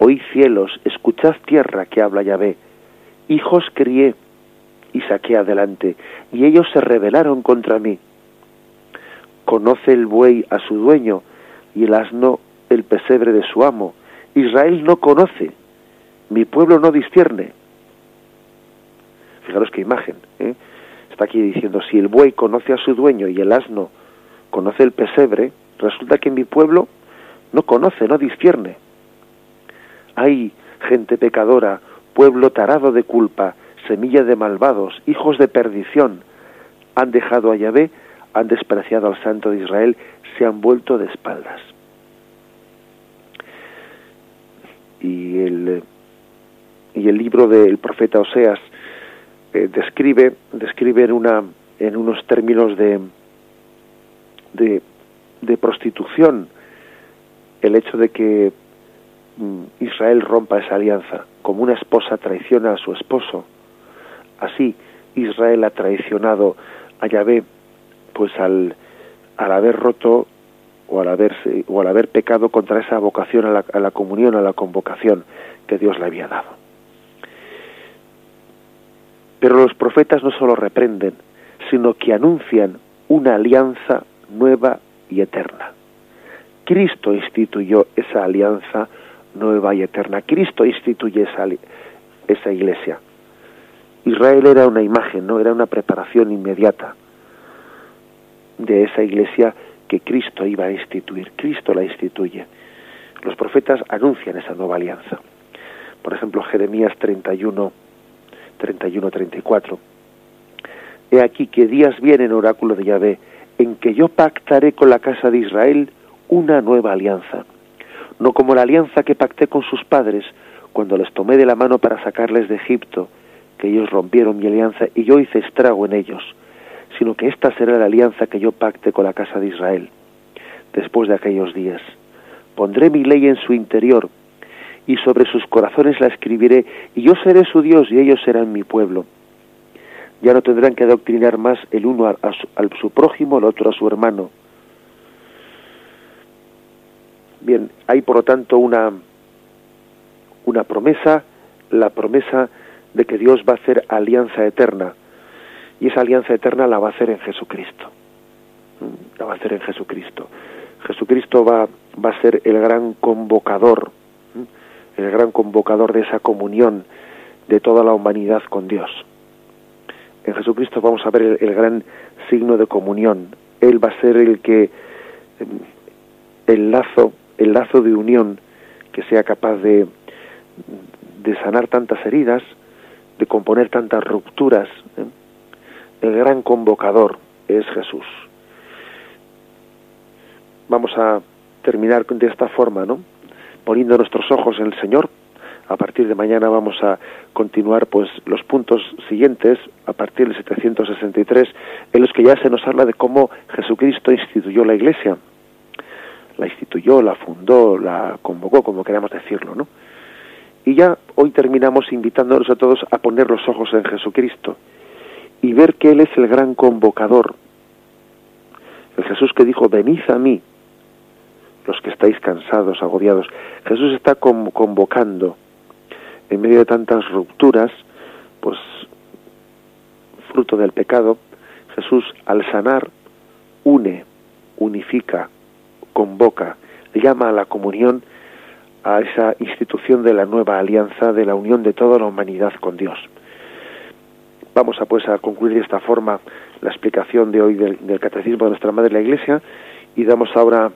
Oíd cielos, escuchad tierra que habla Yahvé, hijos crié y saqué adelante, y ellos se rebelaron contra mí conoce el buey a su dueño y el asno el pesebre de su amo. Israel no conoce, mi pueblo no discierne. Fijaros qué imagen. ¿eh? Está aquí diciendo, si el buey conoce a su dueño y el asno conoce el pesebre, resulta que mi pueblo no conoce, no discierne. Hay gente pecadora, pueblo tarado de culpa, semilla de malvados, hijos de perdición, han dejado a Yahvé, han despreciado al Santo de Israel, se han vuelto de espaldas. Y el, y el libro del profeta Oseas eh, describe, describe en, una, en unos términos de, de, de prostitución el hecho de que mm, Israel rompa esa alianza, como una esposa traiciona a su esposo. Así Israel ha traicionado a Yahvé, pues al, haber roto o al, haberse, o al haber pecado contra esa vocación a la, a la comunión, a la convocación que Dios le había dado. Pero los profetas no solo reprenden, sino que anuncian una alianza nueva y eterna. Cristo instituyó esa alianza nueva y eterna. Cristo instituye esa, esa iglesia. Israel era una imagen, no era una preparación inmediata de esa iglesia que Cristo iba a instituir. Cristo la instituye. Los profetas anuncian esa nueva alianza. Por ejemplo, Jeremías 31, 31, 34. He aquí que días vienen, oráculo de Yahvé, en que yo pactaré con la casa de Israel una nueva alianza, no como la alianza que pacté con sus padres cuando les tomé de la mano para sacarles de Egipto, que ellos rompieron mi alianza y yo hice estrago en ellos, sino que esta será la alianza que yo pacte con la casa de Israel. Después de aquellos días, pondré mi ley en su interior, y sobre sus corazones la escribiré, y yo seré su Dios y ellos serán mi pueblo. Ya no tendrán que adoctrinar más el uno a, su, a su prójimo, el otro a su hermano. Bien, hay por lo tanto una, una promesa, la promesa de que Dios va a hacer alianza eterna. Y esa alianza eterna la va a hacer en Jesucristo. Mm, la va a hacer en Jesucristo. Jesucristo va, va a ser el gran convocador el gran convocador de esa comunión de toda la humanidad con Dios. En Jesucristo vamos a ver el, gran signo de comunión. Él va a ser el que el lazo, el lazo de unión que sea capaz de, de sanar tantas heridas, de componer tantas rupturas. ¿eh? El gran convocador es Jesús. Vamos a terminar de esta forma, ¿no? poniendo nuestros ojos en el Señor. A partir de mañana vamos a continuar pues los puntos siguientes a partir del 763 en los que ya se nos habla de cómo Jesucristo instituyó la Iglesia. La instituyó, la fundó, la convocó, como queramos decirlo, ¿no? Y ya hoy terminamos invitándonos a todos a poner los ojos en Jesucristo y ver que Él es el gran convocador. El Jesús que dijo, venid a mí, los que estáis cansados, agobiados. Jesús está convocando en medio de tantas rupturas, pues fruto del pecado, Jesús al sanar une, unifica, convoca, llama a la comunión a esa institución de la nueva alianza, de la unión de toda la humanidad con Dios. Vamos a pues a concluir de esta forma la explicación de hoy del, catecismo de nuestra Madre la Iglesia y damos ahora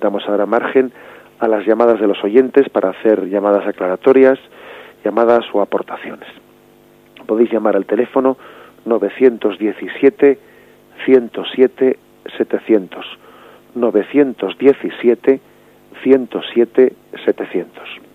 damos ahora margen a las llamadas de los oyentes para hacer llamadas aclaratorias, llamadas o aportaciones. Podéis llamar al teléfono 917 107 700 917 107 700.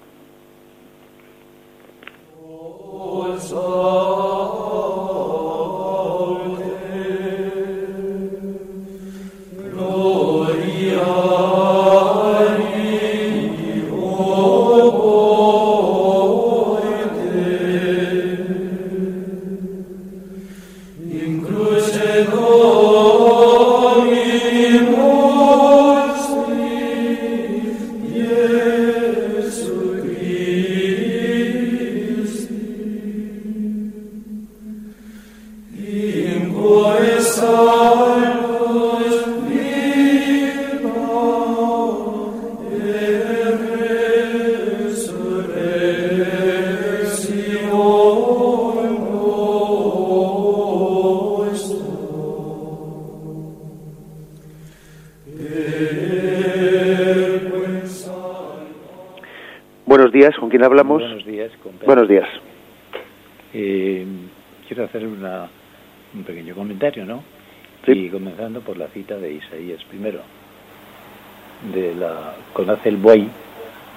Quién hablamos? Buenos días, con. Buenos días. Eh, quiero hacer una, un pequeño comentario, ¿no? Sí. Y comenzando por la cita de Isaías primero. De la, conoce el buey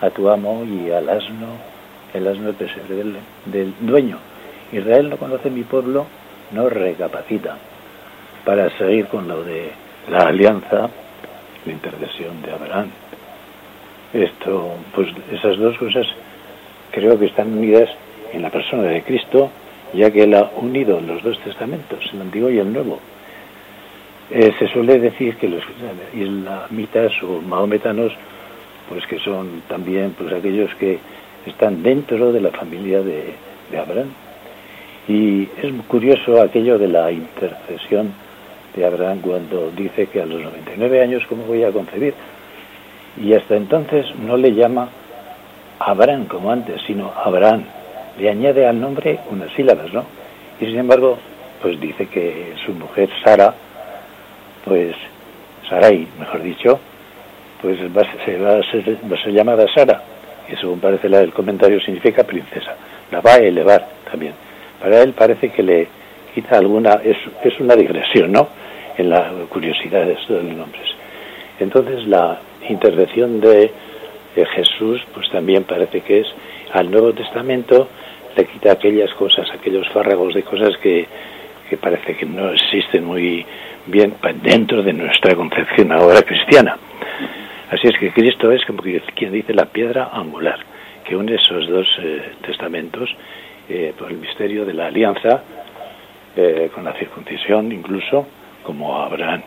a tu amo y al asno, el asno el pesebre del, del dueño. Israel no conoce mi pueblo, no recapacita para seguir con lo de la alianza, la intercesión de Abraham. Esto, pues esas dos cosas creo que están unidas en la persona de Cristo, ya que él ha unido los dos testamentos, el antiguo y el nuevo. Eh, se suele decir que los islamitas o mahometanos, pues que son también pues aquellos que están dentro de la familia de, de Abraham. Y es curioso aquello de la intercesión de Abraham cuando dice que a los 99 años, ¿cómo voy a concebir? Y hasta entonces no le llama Abraham como antes, sino Abraham. Le añade al nombre unas sílabas, ¿no? Y sin embargo, pues dice que su mujer Sara, pues Sarai, mejor dicho, pues va, se va a, ser, va a ser llamada Sara, que según parece la, el comentario significa princesa. La va a elevar también. Para él parece que le quita alguna, es, es una digresión, ¿no? En la curiosidad de estos nombres. Entonces la intervención de, de Jesús, pues también parece que es al Nuevo Testamento le quita aquellas cosas, aquellos fárragos de cosas que, que parece que no existen muy bien dentro de nuestra concepción ahora cristiana. Así es que Cristo es como quien dice la piedra angular, que une esos dos eh, testamentos eh, por el misterio de la alianza, eh, con la circuncisión incluso, como Abraham.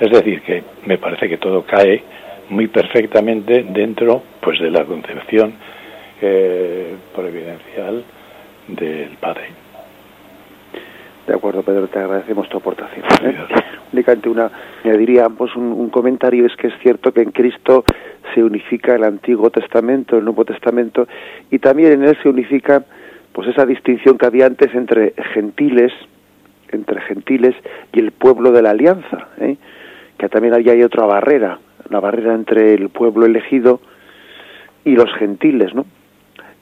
Es decir, que me parece que todo cae muy perfectamente dentro pues de la concepción eh, providencial del Padre. De acuerdo, Pedro, te agradecemos tu aportación. ¿eh? [laughs] Únicamente una, añadiría pues, un, un, comentario, es que es cierto que en Cristo se unifica el Antiguo Testamento, el Nuevo Testamento, y también en él se unifica pues esa distinción que había antes entre gentiles, entre gentiles y el pueblo de la alianza, ¿eh? que también había hay otra barrera, la barrera entre el pueblo elegido y los gentiles, ¿no?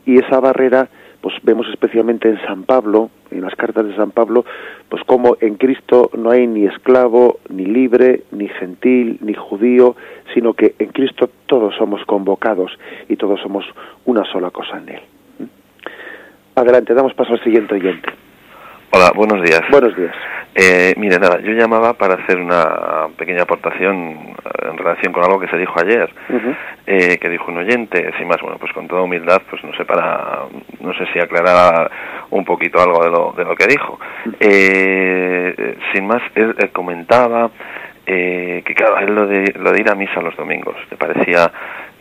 Y esa barrera pues vemos especialmente en San Pablo, en las cartas de San Pablo, pues como en Cristo no hay ni esclavo, ni libre, ni gentil, ni judío, sino que en Cristo todos somos convocados y todos somos una sola cosa en Él. Adelante, damos paso al siguiente oyente. Hola, buenos días. Buenos días. Eh, mire, nada, yo llamaba para hacer una pequeña aportación en relación con algo que se dijo ayer, Uh -huh. eh, que dijo un oyente, sin más, bueno, pues con toda humildad, pues no sé para, no sé si aclarar un poquito algo de lo, de lo que dijo. Eh, sin más, él, él comentaba eh, que claro, él lo de, lo de ir a misa los domingos, le parecía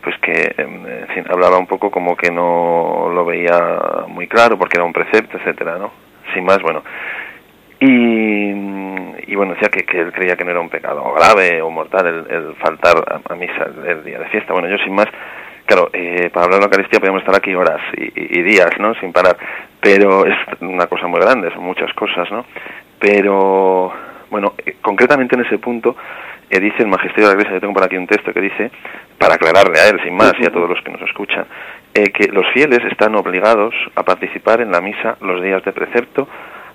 pues que en fin, hablaba un poco como que no lo veía muy claro porque era un precepto, etcétera, ¿no? Sin más, bueno, y, y, bueno, decía que, que, él creía que no era un pecado grave o mortal el, el faltar a, a, misa el, día de fiesta. Bueno, yo sin más, claro, eh, para hablar de la Eucaristía podemos estar aquí horas y, y, y, días, ¿no? Sin parar, pero es una cosa muy grande, son muchas cosas, ¿no? Pero, bueno, eh, concretamente en ese punto, eh, dice el Magisterio de la Iglesia, yo tengo por aquí un texto que dice, para aclararle a él, sin más, y a todos los que nos escuchan, eh, que los fieles están obligados a participar en la misa los días de precepto,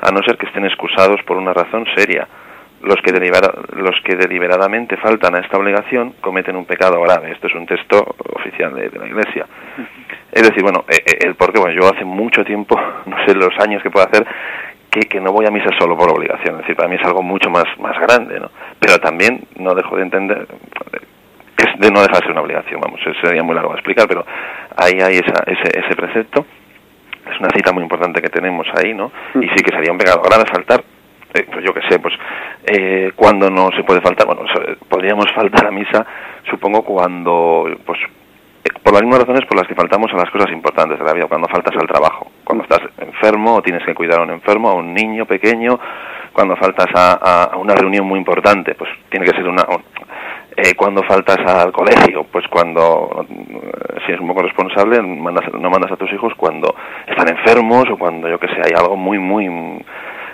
a no ser que estén excusados por una razón seria. Los que, delibera, los que deliberadamente faltan a esta obligación cometen un pecado grave. Esto es un texto oficial de, la Iglesia. Es decir, bueno, eh, el por qué, bueno, yo hace mucho tiempo, [laughs] no sé los años que puedo hacer, que, que, no voy a misa solo por obligación. Es decir, para mí es algo mucho más, más grande, ¿no? Pero también no dejo de entender que es de no dejar de ser una obligación, vamos, sería muy largo de explicar, pero ahí hay esa, ese, ese precepto es una cita muy importante que tenemos ahí, ¿no? Y sí que sería un pecado grave faltar, eh, pues yo qué sé, pues eh, cuando no se puede faltar, bueno, podríamos [laughs] faltar a misa, supongo, cuando, pues, eh, por las mismas razones por las que faltamos a las cosas importantes de la vida, cuando faltas al trabajo, cuando estás enfermo o tienes que cuidar a un enfermo, a un niño pequeño, cuando faltas a, a una reunión muy importante, pues tiene que ser una, eh, cuando faltas al colegio, pues cuando, si eres un poco responsable, mandas, no mandas a tus hijos cuando están enfermos o cuando, yo que sé, hay algo muy, muy...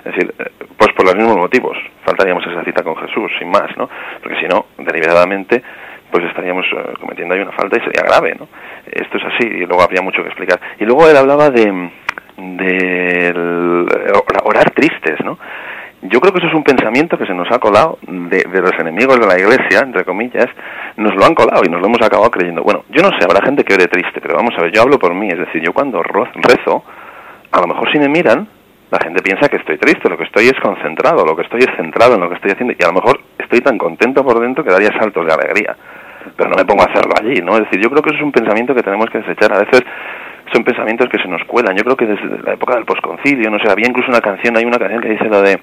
Es decir, pues por los mismos motivos, faltaríamos esa cita con Jesús, sin más, ¿no? Porque si no, deliberadamente, pues estaríamos eh, cometiendo ahí una falta y sería grave, ¿no? Esto es así y luego habría mucho que explicar. Y luego él hablaba de, de orar tristes, ¿no? Yo creo que eso es un pensamiento que se nos ha colado de, los enemigos de la iglesia, entre comillas, nos lo han colado y nos lo hemos acabado creyendo. Bueno, yo no sé, habrá gente que ore triste, pero vamos a ver, yo hablo por mí, es decir, yo cuando rezo, a lo mejor si me miran, la gente piensa que estoy triste, lo que estoy es concentrado, lo que estoy es centrado en lo que estoy haciendo y a lo mejor estoy tan contento por dentro que daría saltos de alegría, pero no me pongo a hacerlo allí, ¿no? Es decir, yo creo que eso es un pensamiento que tenemos que desechar. A veces son pensamientos que se nos cuelan. Yo creo que desde la época del posconcilio, no sé, había incluso una canción, hay una canción que dice lo de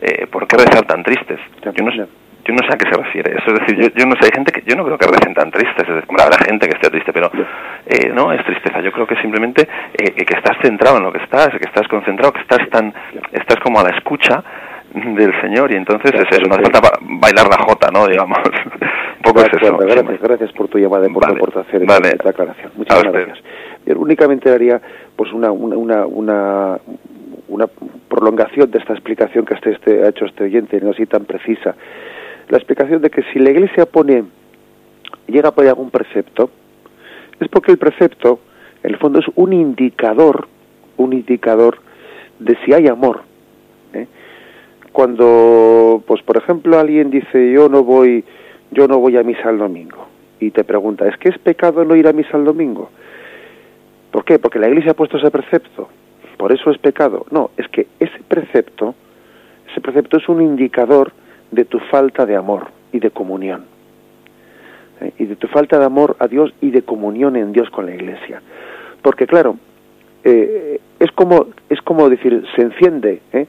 eh, ¿por qué rezar tan tristes? Yo no sé. Yo no sé a qué se refiere eso, es decir, yo, no sé, hay gente que, yo no creo que recen tan tristes, es decir, habrá gente que esté triste, pero eh, no es tristeza, yo creo que simplemente eh, que estás centrado en lo que estás, que estás concentrado, que estás tan, estás como a la escucha del Señor y entonces es eso, no hace falta bailar la jota, ¿no? Digamos, [laughs] un poco es eso. Gracias, gracias por tu llamada y por tu aportación y vale. esta aclaración. Muchas gracias únicamente haría pues una, una, una, una, prolongación de esta explicación que este, este, ha hecho este oyente, no así tan precisa. La explicación de que si la Iglesia pone, llega a poner algún precepto, es porque el precepto, en el fondo, es un indicador, un indicador de si hay amor. ¿eh? Cuando, pues por ejemplo, alguien dice yo no voy, yo no voy a misa el domingo y te pregunta, ¿es que es pecado no ir a misa el domingo? ¿Por qué? Porque la Iglesia ha puesto ese precepto. Por eso es pecado. No, es que ese precepto, ese precepto es un indicador de tu falta de amor y de comunión. ¿Eh? Y de tu falta de amor a Dios y de comunión en Dios con la Iglesia. Porque claro, eh, es como es como decir se enciende, ¿eh?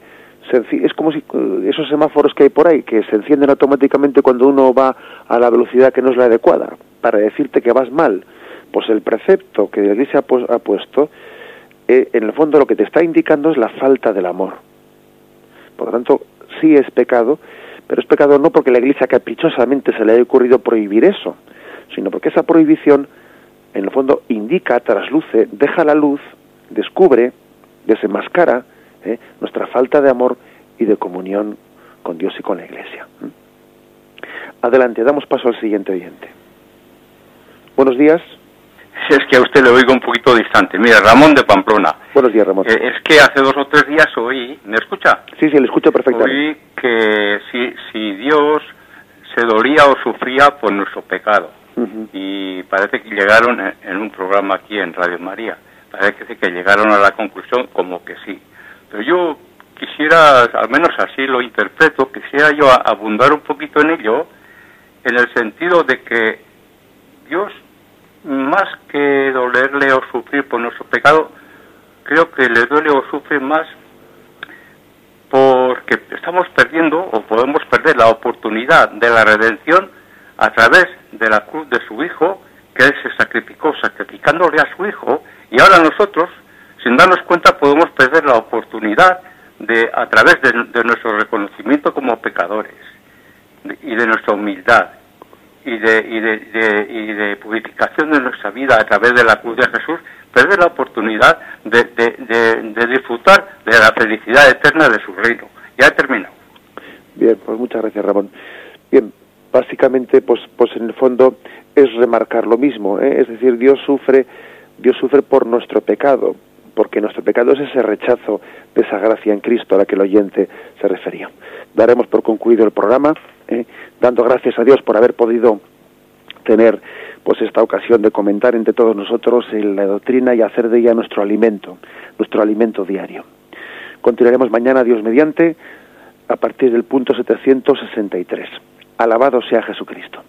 es como si esos semáforos que hay por ahí que se encienden automáticamente cuando uno va a la velocidad que no es la adecuada para decirte que vas mal pues el precepto que la Iglesia ha puesto, eh, en el fondo lo que te está indicando es la falta del amor. Por lo tanto, sí es pecado, pero es pecado no porque la Iglesia caprichosamente se le haya ocurrido prohibir eso, sino porque esa prohibición, en el fondo, indica, trasluce, deja la luz, descubre, desenmascara eh, nuestra falta de amor y de comunión con Dios y con la Iglesia. Adelante, damos paso al siguiente oyente. Buenos días es que a usted le oigo un poquito distante. Mira, Ramón de Pamplona. Buenos días, Ramón. Eh, es que hace dos o tres días oí, ¿me escucha? Sí, sí, le escucho perfectamente. Oí que si, si Dios se dolía o sufría por nuestro pecado. Y parece que llegaron en, un programa aquí en Radio María. Parece que llegaron a la conclusión como que sí. Pero yo quisiera, al menos así lo interpreto, quisiera yo abundar un poquito en ello, en el sentido de que Dios más que dolerle o sufrir por nuestro pecado, creo que le duele o sufre más porque estamos perdiendo o podemos perder la oportunidad de la redención a través de la cruz de su Hijo, que Él se sacrificó sacrificándole a su Hijo, y ahora nosotros, sin darnos cuenta, podemos perder la oportunidad de, a través de, de nuestro reconocimiento como pecadores y de nuestra humildad y de, y de, y de purificación de nuestra vida a través de la cruz de Jesús, perder la oportunidad de, de, disfrutar de la felicidad eterna de su reino. Ya he terminado. Bien, pues muchas gracias, Ramón. Bien, básicamente, pues, pues en el fondo es remarcar lo mismo, ¿eh? es decir, Dios sufre, Dios sufre por nuestro pecado, porque nuestro pecado es ese rechazo de esa gracia en Cristo a la que el oyente se refería. Daremos por concluido el programa. ¿eh? dando gracias a Dios por haber podido tener pues esta ocasión de comentar entre todos nosotros la doctrina y hacer de ella nuestro alimento, nuestro alimento diario. Continuaremos mañana, Dios mediante, a partir del punto 763. Alabado sea Jesucristo.